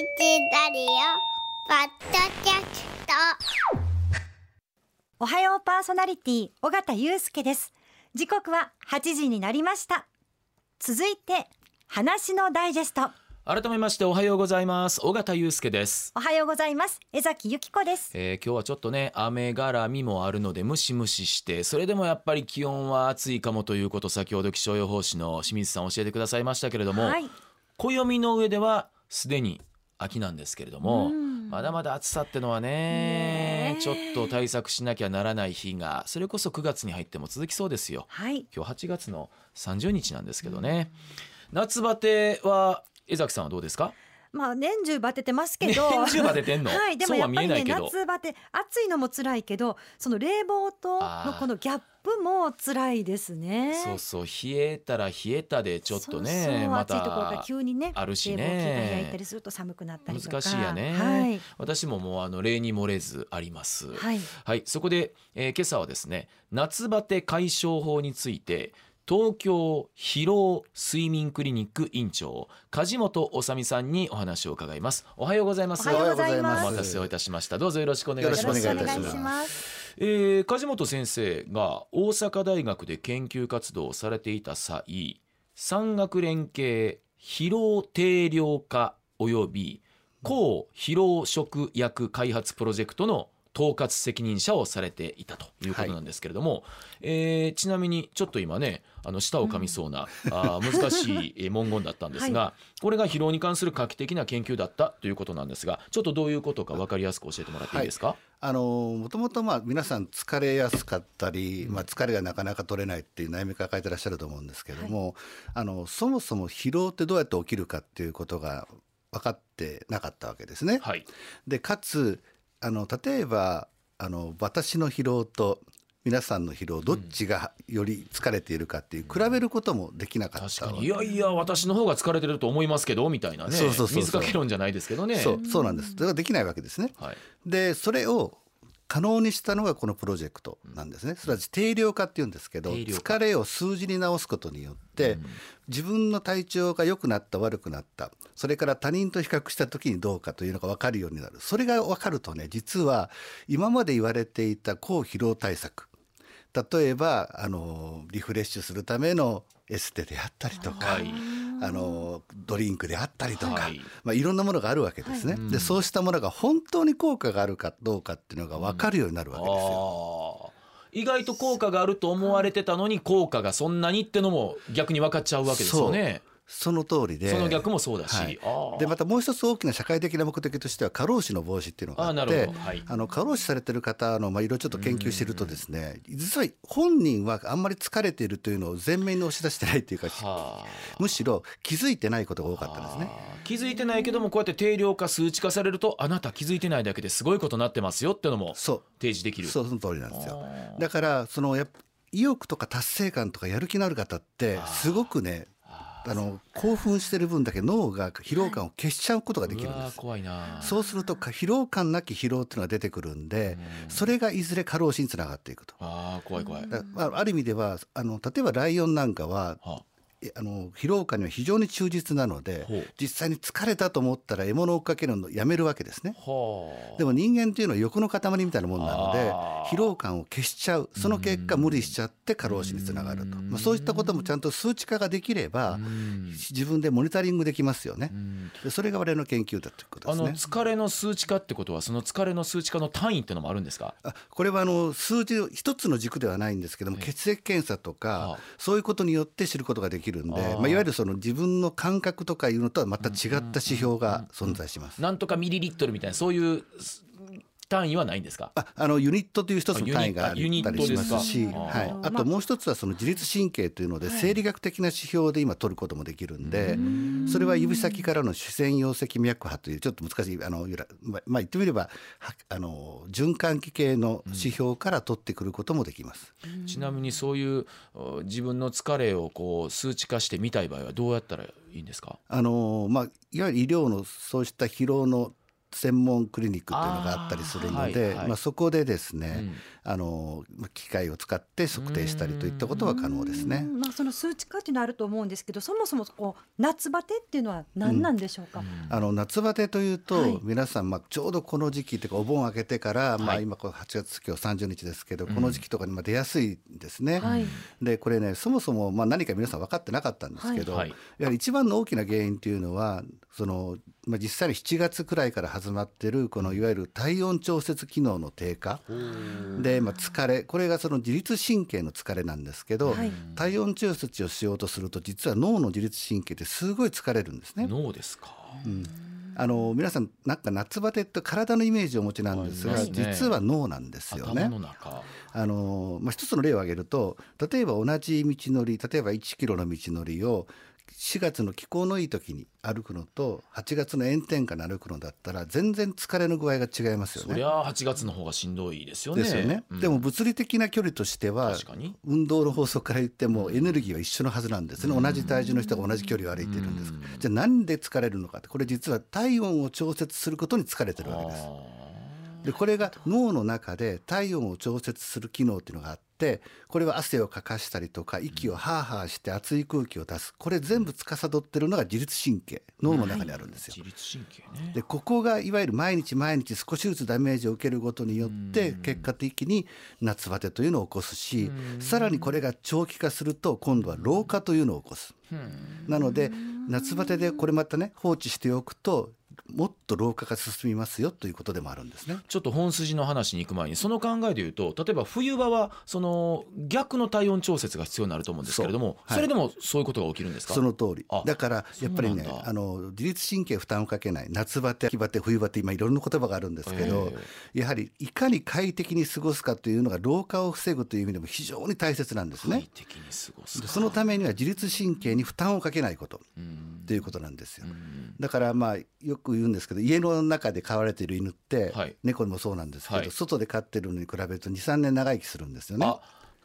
ラリオポッドキャスト。おはようパーソナリティ尾形祐介です。時刻は8時になりました。続いて話のダイジェスト。改めましておはようございます。尾形祐介です、おはようございます。江崎由紀子です。えー今日はちょっとね雨絡みもあるのでムシムシしてそれでもやっぱり気温は暑いかもということ先ほど気象予報士の清水さん教えてくださいましたけれども、はい。暦の上ではすでに秋なんですけれども、うん。まだまだ暑さってのはねねえ。ちょっと対策しなきゃならない日がそれこそ9月に入っても続きそうですよ。はい。今日8月の30日なんですけどね、夏バテは江崎さんはどうですか？まあ年中バテてますけど。年中バテてんの？はいでもやっぱりね夏バテ暑いのも辛いけどその冷房とのこのギャップも辛いですね。そうそう冷えたら冷えたでちょっとねそうそうま暑いところからた急にねあるしね。冷房機が焼いたりすると寒くなったりとか。難しいやね、はい。私ももうあの例に漏れずあります。はい。はい。そこで、えー今朝はですね夏バテ解消法について東京疲労睡眠クリニック院長梶本治美さんにお話を伺います。おはようございます。おはようございます。お待たせをいたしました。どうぞよろしくお願いしますよろしくお願いします。えー梶本先生が大阪大学で研究活動をされていた際産学連携疲労定量化及び抗疲労食薬開発プロジェクトの統括責任者をされていたということなんですけれども、えーちなみにちょっと今ねあの舌を噛みそうな、あー難しいえー文言だったんですが、これが疲労に関する画期的な研究だったということなんですがちょっとどういうことか分かりやすく教えてもらっていいですか、あのもともとまあ皆さん疲れやすかったり、まあ、疲れがなかなか取れないっていう悩み抱えてらっしゃると思うんですけども、あのそもそも疲労ってどうやって起きるかっていうことが分かってなかったわけですね。はい。でかつあの例えばあの私の疲労と皆さんの疲労どっちがより疲れているかっていう比べることもできなかったわけ。確かに。いやいや私の方が疲れてると思いますけどみたいなね。そうそうそうそう。水かけ論じゃないですけどね。そうそうなんです。それができないわけですね。はい、でそれを可能にしたのがこのプロジェクトなんですね。それは定量化っていうんですけど疲れを数字に直すことによって、自分の体調が良くなった悪くなったそれから他人と比較した時にどうかというのが分かるようになる。それが分かるとね実は今まで言われていた抗疲労対策例えばあのリフレッシュするためのエステであったりとか、はいあのドリンクであったりとか、はい。いまあ、いろんなものがあるわけですね、はい。でそうしたものが本当に効果があるかどうかっていうのが分かるようになるわけですよ。意外と効果があると思われてたのに効果がそんなにってのも逆に分かっちゃうわけですよねその通りで。その逆もそうだし、はい。でまたもう一つ大きな社会的な目的としては過労死の防止っていうのがあってほど。はい。あの過労死されてる方のまあいろいろちょっと研究してるとですね実は本人はあんまり疲れているというのを前面に押し出してないっていうかはあ。むしろ気づいてないことが多かったんですね。気づいてないけどもこうやって定量化数値化されるとあなた気づいてないだけですごいことになってますよってのもそう。提示できる。そうその通りなんですよ。だからそのや意欲とか達成感とかやる気のある方ってすごくねあの興奮してる分だけ脳が疲労感を消しちゃうことができるんです。怖いなそうするとか疲労感なき疲労っていうのが出てくるんでそれがいずれ過労死につながっていくと。あー怖い怖い、あ、ある意味ではあの例えばライオンなんかはあの疲労感には非常に忠実なので実際に疲れたと思ったら獲物を追っかけるのをやめるわけですね。はあ。でも人間っていうのは欲の塊みたいなもんなので疲労感を消しちゃう。その結果無理しちゃって過労死につながると、まあ、そういったこともちゃんと数値化ができればうん。自分でモニタリングできますよね。それが我々の研究だということですね。疲れの数値化ってことはその疲れの数値化の単位ってのもあるんですか？あこれはあの数字一つの軸ではないんですけどもええ。血液検査とはかあ。そういうことによって知ることができるんでまあ、いわゆるその自分の感覚とかいうのとはまた違った指標が存在します。なんとかミリリットルみたいなそういうす単位はないんですか？ああのユニットという一つの単位がああユニったりしますし、はい。あ、あともう一つはその自律神経というので生理学的な指標で今取ることもできるんでそれは指先からの主線溶石脈波というちょっと難しいあのゆらままあ言ってみればはあの循環器系の指標から取ってくることもできます。ちなみにそういうお自分の疲れをこう数値化してみたい場合はどうやったらいいんですか？あのまあ、いわゆる医療のそうした疲労の専門クリニックっていうのがあったりするのではいはい。まあ、そこでですね、うん。あのまあ機械を使って測定したりといったことは可能ですね。う。ん。まあその数値化っていうのはあると思うんですけど、そもそもこう夏バテっていうのは何なんでしょうか？あの夏バテというと、はい。皆さん、まあ、ちょうどこの時期というかお盆明けてから、まあ、はい今こう8月今日30日ですけど、この時期とかにまあ出やすいんですね。はい。でこれねそもそもまあ何か皆さん分かってなかったんですけど、はい。やはり一番の大きな原因というのはその、まあ、実際に7月くらいから始まってるこのいわゆる体温調節機能の低下で、まあ、疲れこれがその自律神経の疲れなんですけど、はい体温調節をしようとすると実は脳の自律神経ってすごい疲れるんですね。脳ですか。あの皆さんなんか夏バテって体のイメージをお持ちなんですが、実は脳なんですよね頭。の中。あのまあ、一つの例を挙げると例えば同じ道のり例えば1キロの道のりを4月の気候のいい時に歩くのと8月の炎天下に歩くのだったら全然疲れの具合が違いますよね。そりゃ8月の方がしんどいですよね。ですよね、うん。でも物理的な距離としては運動の法則から言ってもエネルギーは一緒のはずなんですね。同じ体重の人が同じ距離を歩いているんですじゃあなんで疲れるのかってこれ実は体温を調節することに疲れてるわけですでこれが脳の中で体温を調節する機能っていうのがあってこれは汗をかかしたりとか息をハーハーして熱い空気を出す。これ全部司ってるのが自律神経。脳の中にあるんですよ。自律神経ね。でここがいわゆる毎日毎日少しずつダメージを受けることによって結果的に夏バテというのを起こすしさらにこれが長期化すると今度は老化というのを起こす。なので夏バテでこれまたね放置しておくともっと老化が進みますよということでもあるんですね。ちょっと本筋の話に行く前にその考えで言うと例えば冬場はその逆の体温調節が必要になると思うんですけれどもそ,、はい。れでもそういうことが起きるんですか？その通り。あだからやっぱりねあの自律神経負担をかけない夏バテ秋バテ冬バテ今いろんな言葉があるんですけど、やはりいかに快適に過ごすかというのが老化を防ぐという意味でも非常に大切なんですね。快適に過ごすでそのためには自律神経に負担をかけないことうんということなんですよ。うん。だからまあよく言うんですけど家の中で飼われている犬って、はい。猫もそうなんですけど、はい。外で飼ってるのに比べると23年長生きするんですよね。あ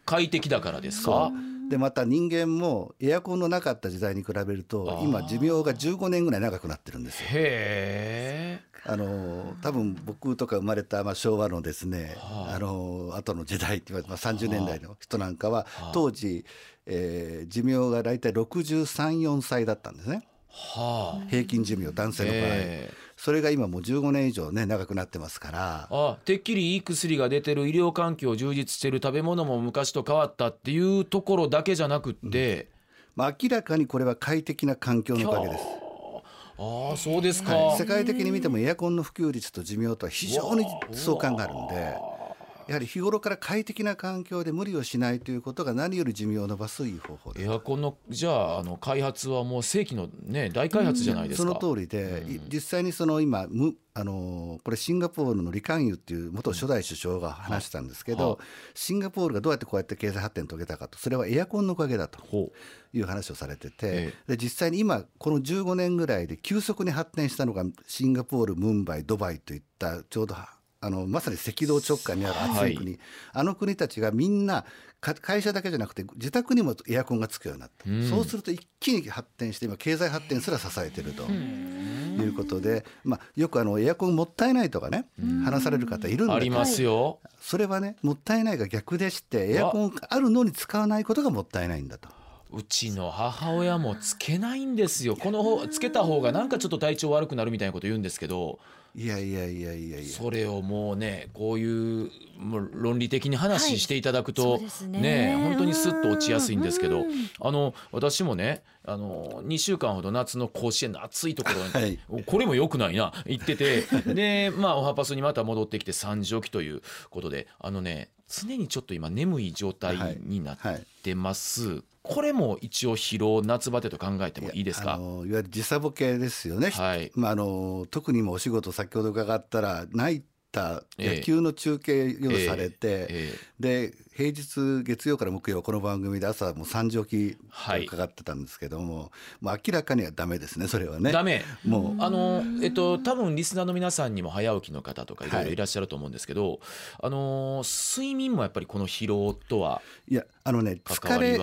快適だからですか？でまた人間もエアコンのなかった時代に比べると今寿命が15年ぐらい長くなってるんですよ。あの多分僕とか生まれたまあ昭和のですね、はあ。あの後の時代って言われて、まあ、30年代の人なんかははあ。当時、えー寿命が大体634歳だったんですねはあ。平均寿命男性の場合、ええ。それが今もう15年以上ね長くなってますから。あてっきりいい薬が出てる医療環境充実してる食べ物も昔と変わったっていうところだけじゃなくって、まあ、明らかにこれは快適な環境のおかげです。ああそうですか、はい。世界的に見てもエアコンの普及率と寿命とは非常に相関があるんでやはり日頃から快適な環境で無理をしないということが何より寿命を伸ばすいい方法エアコンのじゃああの開発はもう世紀のね大開発じゃないですか。その通りで、い実際にその今むあのこれシンガポールのリカンユっていう元初代首相が話したんですけど、はシンガポールがどうやってこうやって経済発展を遂げたかとそれはエアコンのおかげだとほいう話をされてて、えで実際に今この15年ぐらいで急速に発展したのがシンガポールムンバイドバイといったちょうどあのまさに赤道直下にある暑い国、あの国たちがみんなか会社だけじゃなくて自宅にもエアコンがつくようになった、うんそうすると一気に発展して今経済発展すら支えてると。いうことで、まあ、よくあのエアコンもったいないとかね話される方いるんだけどうありますよ。それはねもったいないが逆でしてエアコンがあるのに使わないことがもったいないんだと。うちの母親もつけないんですよ。この方つけた方がなんかちょっと体調悪くなるみたいなこと言うんですけど、いやいやいやいやいや。それをもうねこういうもう論理的に話していただくと、そうですね。本当にスッと落ちやすいんですけど、うん。あの私もねあの2週間ほど夏の甲子園の暑いところに、はい。これも良くないな行ってて でまあおはパスにまた戻ってきて3時起きということであのね常にちょっと今眠い状態になってます、これも一応疲労夏バテと考えてもいいですあかのいわゆる時差ボケですよね、はい。まあ、あの特にもお仕事先ほど伺ったらナイター野球の中継夜されて、えで平日月曜から木曜この番組で朝もう3時起きはい伺ってたんですけども、もう明らかにはダメですねそれはね。ダメ。もう。あのえっと多分リスナーの皆さんにも早起きの方とかいろいろい。らっしゃると思うんですけど、あの睡眠もやっぱりこの疲労とはいやあのね関疲れ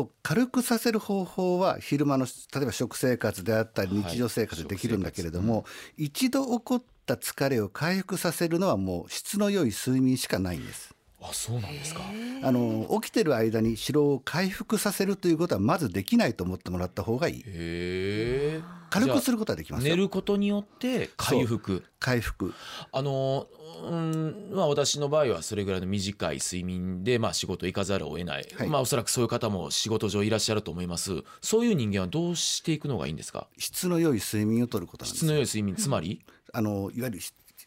を軽くさせる方法は昼間の例えば食生活であったりはい日常生活でできるんだけれども、一度起こった疲れを回復させるのはもう質の良い睡眠しかないんです。あそうなんですか。あの起きてる間に疲労を回復させるということはまずできないと思ってもらった方がいい。軽くすることはできますよ。寝ることによって回復。回復。あのうんまあ私の場合はそれぐらいの短い睡眠でまあ仕事行かざるを得ない、はい。まあおそらくそういう方も仕事上いらっしゃると思います。そういう人間はどうしていくのがいいんですか？質の良い睡眠をとること質の良い睡眠つまり？あのいわゆる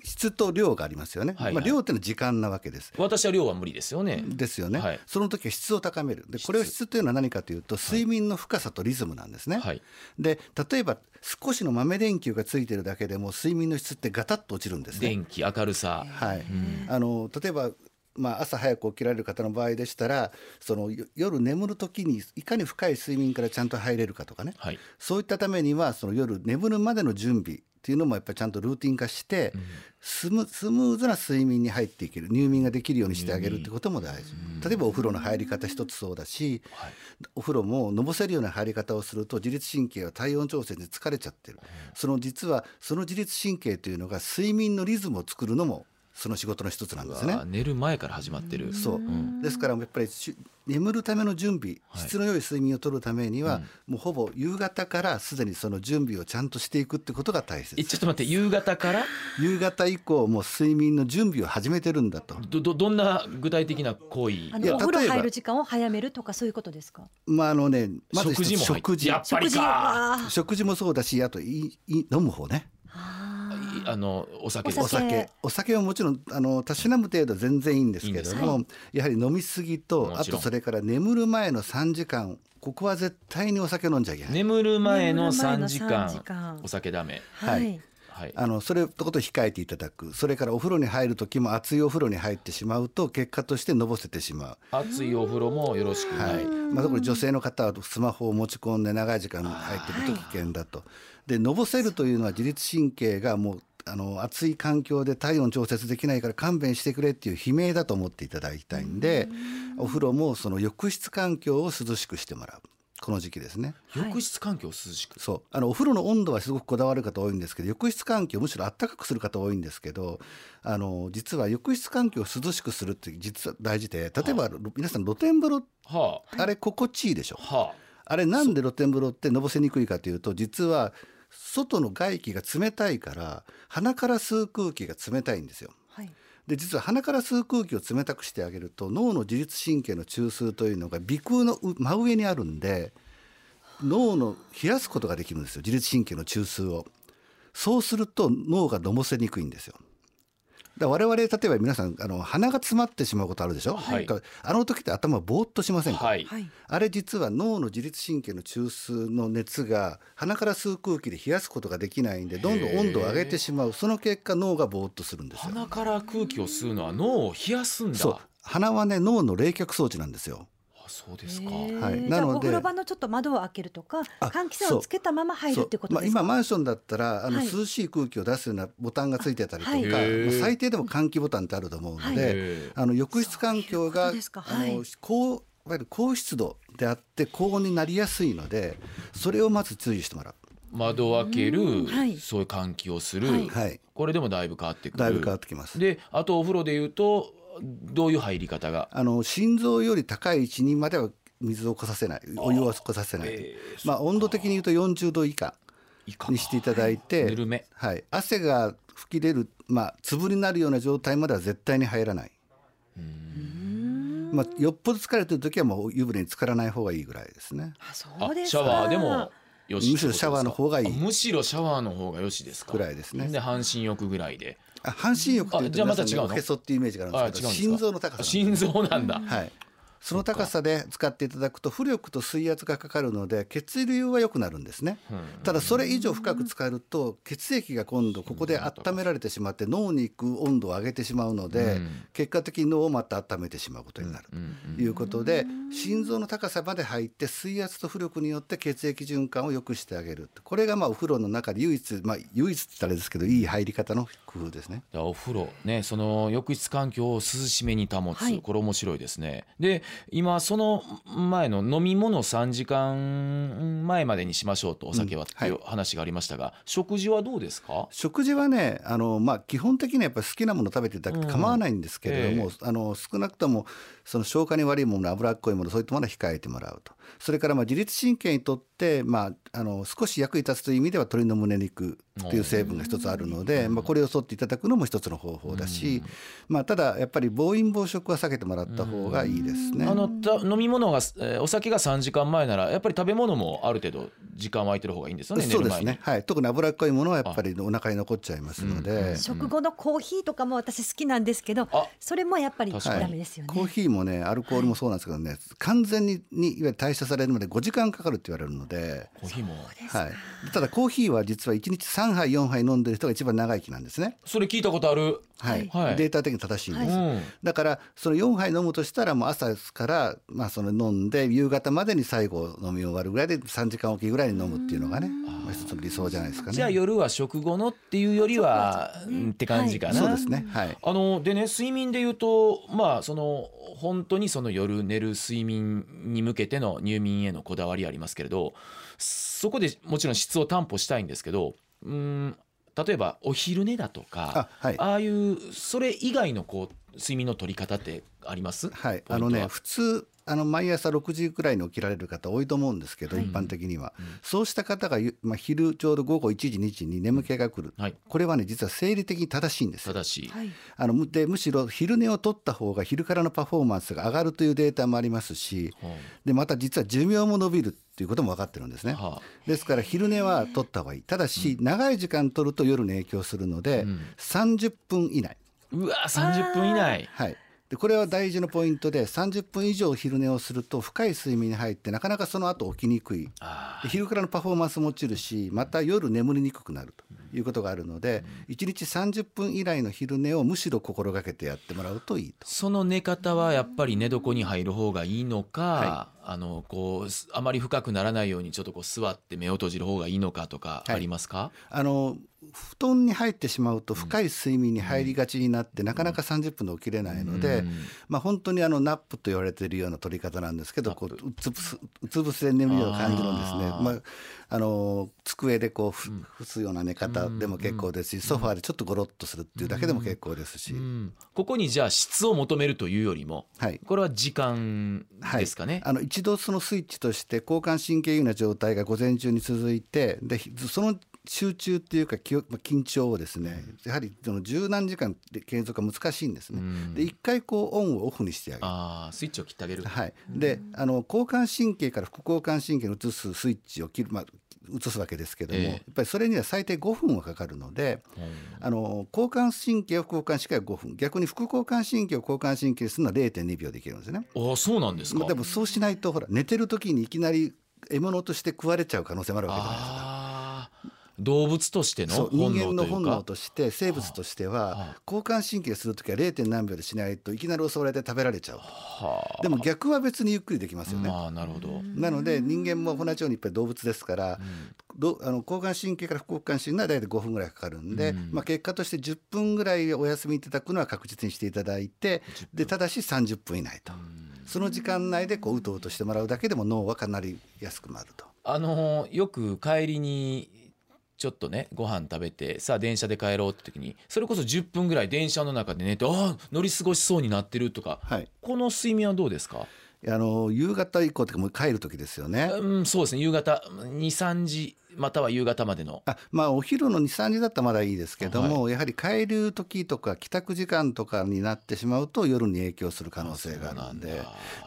質質と量がありますよね。はいはい。まあ量っていうのは時間なわけです。私は量は無理ですよね。ですよね、はい。その時は質を高める。でこれを質。というのは何かというと睡眠の深さとリズムなんですね、はい。で例えば少しの豆電球がついてるだけでも睡眠の質ってガタッと落ちるんですね。電気明るさ。はい、あの例えばまあ、朝早く起きられる方の場合でしたらそのよ夜眠る時にいかに深い睡眠からちゃんと入れるかとかね、はい。そういったためにはその夜眠るまでの準備っていうのもやっぱりちゃんとルーティン化して、スムスムーズな睡眠に入っていける入眠ができるようにしてあげるってことも大事、例えばお風呂の入り方一つそうだし、はい。お風呂ものぼせるような入り方をすると自律神経が体温調整で疲れちゃってる、その実はその自律神経というのが睡眠のリズムを作るのもその仕事の一つなんですね。寝る前から始まってる。そう、ん。ですからやっぱりし眠るための準備、はい。質の良い睡眠をとるためには、もうほぼ夕方からすでにその準備をちゃんとしていくってことが大切。えちょっと待って夕方から？夕方以降もう睡眠の準備を始めてるんだと。どどどんな具体的な行為？お風呂入る時間を早めるとかそういうことですか？まああのねまず食事も食事。やっぱり食事かあ食事もそうだしあといい飲む方ね。いあのお酒。おお酒。お酒はもちろんあのたしなむ程度全然いいんですけれどいい。もやはり飲みすぎとあとそれから眠る前の3時間ここは絶対にお酒飲んじゃいけない、眠る前の眠る前の3時3間時間。お酒ダメ。ははい。い。はい。あのそれとこと控えていただく。それからお風呂に入る時も熱いお風呂に入ってしまうと結果としてのぼせてしまう。熱いお風呂もよろしくなはい。い、まあ、特に女性の方はスマホを持ち込んで長い時間入ってると危険だと。でのぼせるというのは自律神経がもうあの暑い環境で体温調節できないから勘弁してくれっていう悲鳴だと思っていただきたいんでお風呂もその浴室環境を涼しくしてもらうこの時期ですね。浴室環境を涼しく。そう。あのお風呂の温度はすごくこだわる方多いんですけど浴室環境をむしろ暖かくする方多いんですけどあの実は浴室環境を涼しくするって実は大事で例えば、皆さん露天風呂はあ。れ心地いいでしょ。あはあれなんで露天風呂ってのぼせにくいかというと実は外の外気が冷たいから鼻から吸う空気が冷たいんですよ。はい。で実は鼻から吸う空気を冷たくしてあげると脳の自律神経の中枢というのが鼻腔のう真上にあるんで脳の冷やすことができるんですよ自律神経の中枢を。そうすると脳がのぼせにくいんですよ。だ我々例えば皆さんあの鼻が詰まってしまうことあるでしょ、はい。あの時って頭ぼーっとしませんか、あはい。はい。あれ実は脳の自律神経の中枢の熱が鼻から吸う空気で冷やすことができないんでどんどん温度を上げてしまう。その結果脳がぼーっとするんですよ。鼻から空気を吸うのは脳を冷やすんだ。そう。鼻はね脳の冷却装置なんですよ。あそうですか。はい。なのでお風呂場のちょっと窓を開けるとかあ換気扇をつけたまま入るってことそうですか？まあ、今マンションだったらあのはい。涼しい空気を出すようなボタンがついてたりとか、はい。最低でも換気ボタンってあると思うのはい。で、へあの浴室環境があはい。の高いわゆる高湿度であって高温になりやすいのでそれをまず注意してもらう。窓を開ける、うん。はい。そういう換気をする、はい。はい、これでもだいぶ変わってくる。だいぶ変わってきます。であとお風呂でいうとどういう入り方が？あの心臓より高い位置にまでは水をこさせない。お湯をこさせない、えーまあ温度的に言うと40度以下にしていただいて、ぬるめ。はい、汗が吹き出る、まあ、粒になるような状態までは絶対に入らない。まあ、よっぽど疲れてる時はもう湯船に浸からない方がいいぐらいですね。あそあうですか。シャワーでもよしむしろシャワーの方がいいあむしろシャワーの方がよしですか？ぐらいですね。で半身浴ぐらいで。あ半身浴っていうとあじゃあまた皆さんね違うの？おへそっていうイメージがあるんですけど心臓の高さ心臓なんだ、はい、その高さで使っていただくと浮力と水圧がかかるので血流は良くなるんですね、ただそれ以上深く使うと血液が今度ここで温められてしまって脳に行く温度を上げてしまうので、うん。結果的に脳をまた温めてしまうことになる。ということで心臓の高さまで入って水圧と浮力によって血液循環を良くしてあげる。これがまあお風呂の中で唯一まあ唯一って言ったらあれですけどいい入り方の工夫ですね。お風呂ねその浴室環境を涼しめに保つ、はい。これ面白いですね。で今その前の飲み物3時間前までにしましょうとお酒はっていう話がありましたが、食事はどうですか？食事はねあの、まあ、基本的にはやっぱり好きなもの食べていただけ構わないんですけれども、うんえ。あの少なくともその消化に悪いもの脂っこいものそういったものは控えてもらうとそれからまあ自律神経にとって、まあ、あの少し役に立つという意味では鶏の胸肉という成分が一つあるので、まあ、これを取っていただくのも一つの方法だし、まあ、ただやっぱり暴飲暴食は避けてもらった方がいいですね。あのた飲み物が、えーお酒が3時間前ならやっぱり食べ物もある程度時間は空いてる方がいいんですよねそうですね、はい、特に脂っこいものはやっぱりお腹に残っちゃいますので、食後のコーヒーとかも私好きなんですけどあ。それもやっぱりダメですよね、コーヒーもねアルコールもそうなんですけどね、完全ににいわゆる代謝されるまで5時間かかるって言われるので、コーヒーも。はい、ただコーヒーは実は1日3杯4杯飲んでる人が一番長生きなんですね、それ聞いたことあるはい。はい。データ的に正しいんです、うん。だからその4杯飲むとしたらもう朝から、まあ、その飲んで夕方までに最後飲み終わるぐらいで3時間おきぐらいに飲むっていうのがね、まあ、一つの理想じゃないですかね。じゃあ夜は食後のっていうよりは、うんって感じかな、そうですね、はい。あのでね睡眠で言うとまあその本当にその夜寝る睡眠に向けての入眠へのこだわりありますけれどそこでもちろん質を担保したいんですけどうん例えばお昼寝だとかあはい。ああいうそれ以外のこう睡眠の取り方ってあります？はい、あのね普通あの毎朝6時くらいに起きられる方多いと思うんですけど、はい一般的には、そうした方がゆ、まあ、昼ちょうど午後1時2時に眠気が来る、はい。これはね実は生理的に正しいんですただし、はい。あのむでむしろ昼寝を取った方が昼からのパフォーマンスが上がるというデータもありますしはでまた実は寿命も伸びるっていうことも分かってるんですね。あはあ。ですから昼寝は取った方がいい。ただし、長い時間取ると夜に影響するので、うん。30分以内。うわ30分以内。はい、でこれは大事なポイントで30分以上昼寝をすると深い睡眠に入ってなかなかその後起きにくい。昼からのパフォーマンスも落ちるしまた夜眠りにくくなるということがあるので、1日30分以内の昼寝をむしろ心がけてやってもらうといいと。その寝方はやっぱり寝床に入る方がいいのか、はあのこうすあまり深くならないようにちょっとこう座って目を閉じる方がいいのかとかはい。ありますか、あの布団に入ってしまうと深い睡眠に入りがちになって、なかなか30分で起きれないので、うん。まあ、本当にあの nap と言われているような取り方なんですけどこううつぶすうつ伏せで眠りを感じるんですね。まあ、あの机でこうふ伏すような寝方でも結構ですし、ソファーでちょっとゴロッとするっていうだけでも結構ですし、うんここにじゃあ質を求めるというよりもはい。これは時間ですかね、あの一度そのスイッチとして交感神経優位な状態が午前中に続いてでひその集中っていうか緊張をですねやはりその十何時間で継続が難しいんですね。うん。で一回こうオンをオフにしてあげる。ああスイッチを切ってあげる、はい、であの交感神経から副交感神経に移すスイッチを切る、まあ、移すわけですけども、ええやっぱりそれには最低5分はかかるのであの交感神経を副交感神経は5分逆に副交感神経を交感神経にするのは0.2秒できるんですね。ああそうなんですか、まあでもそうしないとほら寝てる時にいきなり獲物として食われちゃう可能性もあるわけじゃないですか。動物としての人間の能というか。本能として生物としては交感神経する時は 0. 何秒でしないといきなり襲われて食べられちゃうでも逆は別にゆっくりできますよね。まあなるほど、なので人間も同じようにいっぱい動物ですから、どあの交感神経から副交感神経が大体5分ぐらいかかるんで、うん。まあ、結果として10分ぐらいお休みいただくのは確実にしていただいてでただし30分以内と、その時間内でこううとうとしてもらうだけでも脳はかなり安くなると。あのよく帰りにちょっとねご飯食べてさあ電車で帰ろうって時にそれこそ10分ぐらい電車の中で寝てああ乗り過ごしそうになってるとかはい。この睡眠はどうですか？あの夕方以降ともう帰る時ですよね。うんそうですね。夕方23時または夕方までの。あまあお昼の23時だったらまだいいですけども、やはり帰る時とか帰宅時間とかになってしまうと夜に影響する可能性があるんで。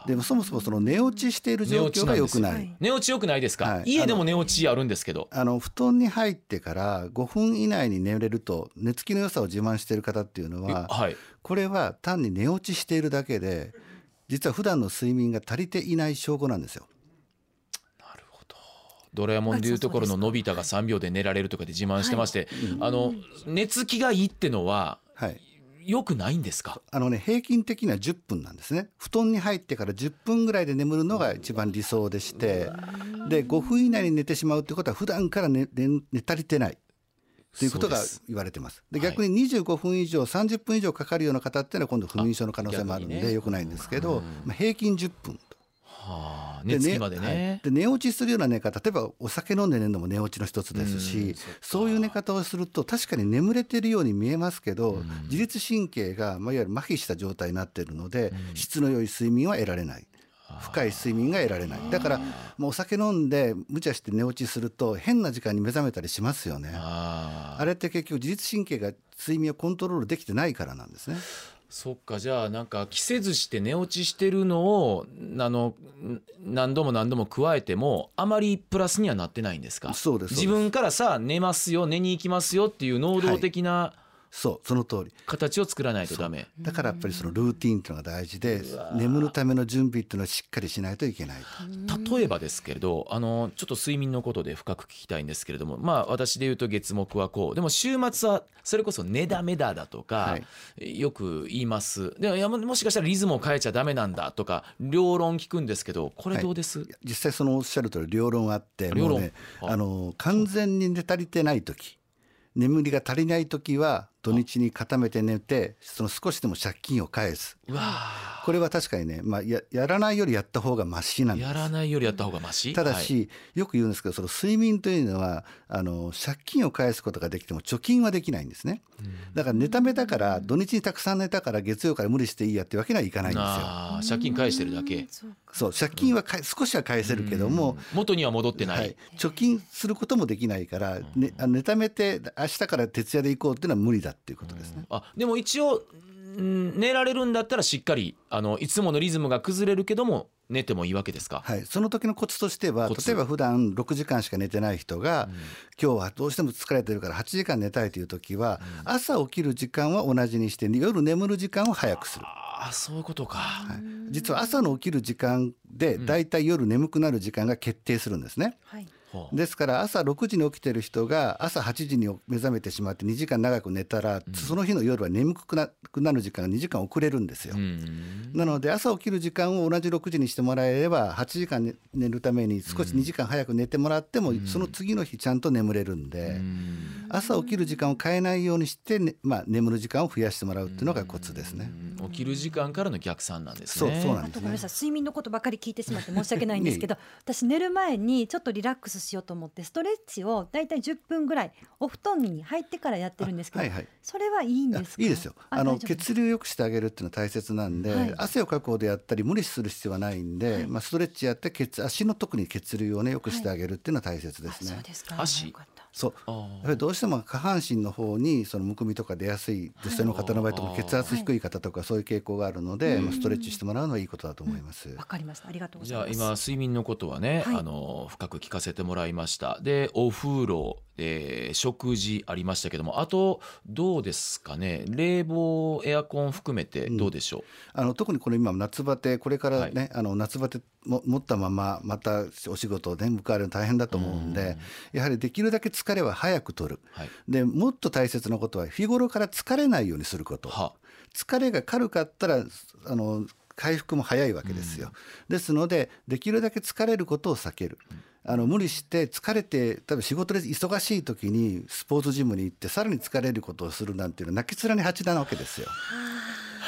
でもそもそもその寝落ちしている状況が良くない。寝落ちよくないですか、はい。家でも寝落ちあるんですけど。あの布団に入ってから5分以内に寝れると寝つきの良さを自慢している方っていうのははい。これは単に寝落ちしているだけで実は普段の睡眠が足りていない証拠なんですよ。なるほど。ドラえもんでいうところののび太が3秒で寝られるとかで自慢してまして、あの寝つきがいいってのははい。よくないんですか？あのね平均的には10分なんですね。布団に入ってから10分ぐらいで眠るのが一番理想でしてで5分以内に寝てしまうってことは普段から寝寝寝足りてないということが言われてます。ではい。逆に25分以上、30分以上かかるような方っていうのは今度不眠症の可能性もあるんで良くないんですけど、まあ、平均10分と。はあ。寝つきまでね。はい。で寝落ちするような寝方例えばお酒飲んで寝るのも寝落ちの一つですし、そういう寝方をすると確かに眠れてるように見えますけど、自律神経が、まあ、いわゆる麻痺した状態になっているので、質の良い睡眠は得られない。深い睡眠が得られない。だからもうお酒飲んで無茶して寝落ちすると変な時間に目覚めたりしますよね。あー。あれって結局自律神経が睡眠をコントロールできてないからなんですね。そっか。じゃあなんか着せずして寝落ちしてるのをあのん何度も何度も加えてもあまりプラスにはなってないんですか？そうですそうです。自分からさ寝ますよ寝に行きますよっていう能動的なそうその通り。形を作らないとダメ、だからやっぱりそのルーティンっていうのが大事で眠るための準備っていうのをしっかりしないといけないと。例えばですけれどあのちょっと睡眠のことで深く聞きたいんですけれどもまあ私で言うと月木はこう。でも週末はそれこそ寝だめだだとか、よく言います。でももしかしたらリズムを変えちゃダメなんだとか両論聞くんですけどこれどうです、実際そのおっしゃる通り両論あって両論。もうねはいあの完全に寝足りてない時眠りが足りない時は土日に固めて寝てその少しでも借金を返す。これは確かにね、まあ、ややらないよりやった方がマシなんです。ーやらないよりやった方がマシ？ただし、よく言うんですけどその睡眠というのはあの借金を返すことができても貯金はできないんですね。だから寝ためだから土日にたくさん寝たから月曜から無理していいやってわけにはいかないんですよ。借金返してるだけ。そう借金はかえ少しは返せるけども、元には戻ってない、はい、貯金することもできないから、ね、あの寝ためて明日から徹夜で行こうっていうのは無理だっていうことですね。あでも一応ん寝られるんだったらしっかりあのいつものリズムが崩れるけども寝てもいいわけですか、はい、その時のコツとしては例えば普段6時間しか寝てない人が、今日はどうしても疲れてるから8時間寝たいという時は、朝起きる時間は同じにして夜眠る時間を早くする。ああそういうことか、実は朝の起きる時間でだいたい夜眠くなる時間が決定するんですね。はい。ほうですから朝6時に起きてる人が朝8時に目覚めてしまって2時間長く寝たら、その日の夜は眠くなくなる時間が2時間遅れるんですよ。うん。なので朝起きる時間を同じ6時にしてもらえれば8時間寝寝るために少し2時間早く寝てもらっても、その次の日ちゃんと眠れるんで、朝起きる時間を変えないようにして、ねまあ、眠る時間を増やしてもらうっていうのがコツですね。起きる時間からの逆算なんですそうねあそうなんですね。とごめんなさい。睡眠のことばかり聞いてしまって申し訳ないんですけど 私寝る前にちょっとリラックスしようと思ってストレッチをだいたい10分ぐらいお布団に入ってからやってるんですけど、あはいはい。それはいいんですかいいですよ。あの血流を良くしてあげるっていうのは大切なんで、はい。汗をかくほどやったり無理する必要はないんで、まあ、ストレッチやって血足の特に血流をね良くしてあげるっていうのは大切であすね。そうですか。足そう。あやっぱりどうしても下半身の方にそのむくみとか出やすい女性の方の場合とか血圧低い方とかそういう傾向があるので、まあストレッチしてもらうのはいいことだと思います。わかりました。ありがとうごじゃあざいます。今睡眠のことはね、はい。あの深く聞かせてもらいました。でお風呂、えー食事ありましたけどもあとどうですかね？冷房エアコン含めてどうでしょう、あの特にこの今夏バテこれからね、あの夏バテも持ったまままたお仕事をね迎えるの大変だと思うんで、やはりできるだけ疲れは早く取る。はい。でもっと大切なことは日頃から疲れないようにすること。は。疲れが軽かったらあの回復も早いわけですよ、ですのでできるだけ疲れることを避ける、あの無理して疲れて多分仕事で忙しい時にスポーツジムに行ってさらに疲れることをするなんていうのは泣き面に蜂なわけですよ。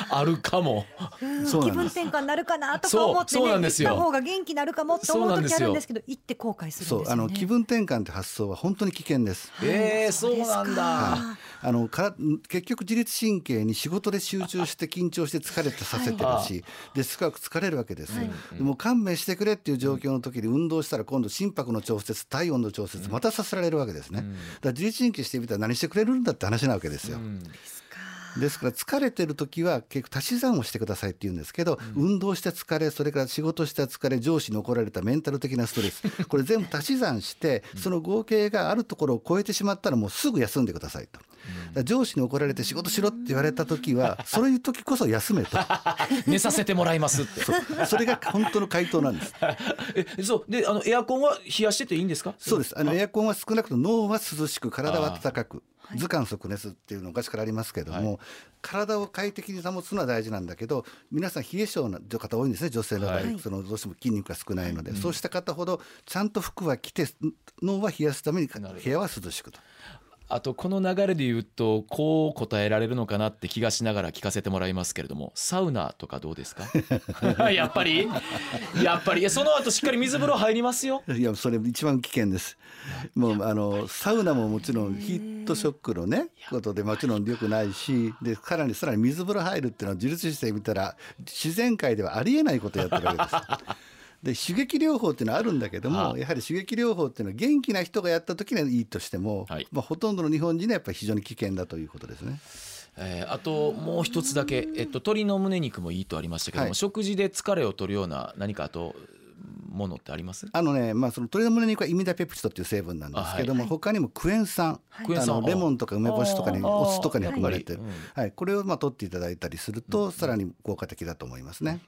あるかも。気分転換になるかなとか思ってそうそうねなんですよ。行った方が元気になるかもって思う時あるんですけど行って後悔するんですよね。そうあの気分転換って発想は本当に危険です。えー、そうなんだ、はいあのから結局自律神経に仕事で集中して緊張して疲れてさせてるし、で深く疲れるわけです。よ、でもう勘弁してくれっていう状況の時に運動したら今度心拍の調節体温の調節またさせられるわけですね、だから自律神経してみたら何してくれるんだって話なわけですよ、ですから疲れてる時は結構足し算をしてくださいって言うんですけど、運動して疲れそれから仕事した疲れ上司に怒られたメンタル的なストレスこれ全部足し算してその合計があるところを超えてしまったらもうすぐ休んでくださいと。上司に怒られて仕事しろって言われた時は そういう時こそ休めと。寝させてもらいますって。それが本当の回答なんです。えそうであのエアコンは冷やしてていいんですか？そうです。あのエアコンは少なくとも脳は涼しく体は暖かく図鑑即熱っていうの昔からありますけども、体を快適に保つのは大事なんだけど皆さん冷え性の方多いんですね女性の場合、はい。そのどうしても筋肉が少ないので、そうした方ほどちゃんと服は着て脳は冷やすために部屋は涼しくと。あとこの流れで言うとこう答えられるのかなって気がしながら聞かせてもらいますけれどもサウナとかどうですか？やっぱり？やっぱり？いやその後しっかり水風呂入りますよ？いやそれ一番危険です。もうあのサウナももちろんヒートショックのねことでもちろん良くないしでさらにさらに水風呂入るっていうのは自律姿勢見たら自然界ではありえないことをやってるわけです。で刺激療法っていうのはあるんだけども、はあ。やはり刺激療法っていうのは元気な人がやった時にはいいとしても、はい。まあ、ほとんどの日本人はやっぱり非常に危険だということですね。えーあともう一つだけ、えっと、鶏の胸肉もいいとありましたけども、はい。食事で疲れを取るような何かあとものってあります？あのね、まあ、その鶏の胸肉はイミダペプチドっていう成分なんですけども、他にもクエン酸、クエン酸。あのレモンとか梅干しとかにお酢とかに含まれて。るやっぱり、はい、これをまあ取っていただいたりすると、さらに効果的だと思いますね。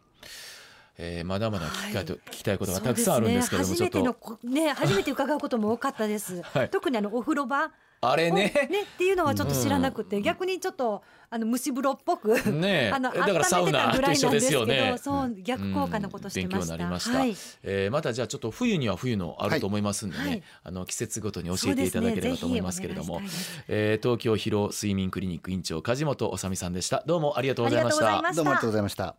えーまだまだ聞きたいと、聞きたいことがたくさんあるんですけども、ね、初めてのちょっと。こね初めて伺うことも多かったです。はい。特にあのお風呂場。あれね。ねっていうのはちょっと知らなくて、逆にちょっとあの蒸し風呂っぽく、ねえ。あのだからサウナ温めてたぐらいなんですけどと一緒ですよね。そう逆効果のことしてました。うん勉強になりました、はい。えーまたじゃあちょっと冬には冬のあると思いますんでね、はい。あの季節ごとに教えていただければと思いますけれども、ね。えー東京疲労睡眠クリニック院長梶本治美さんでした。どうもありがとうございました。どうもありがとうございました。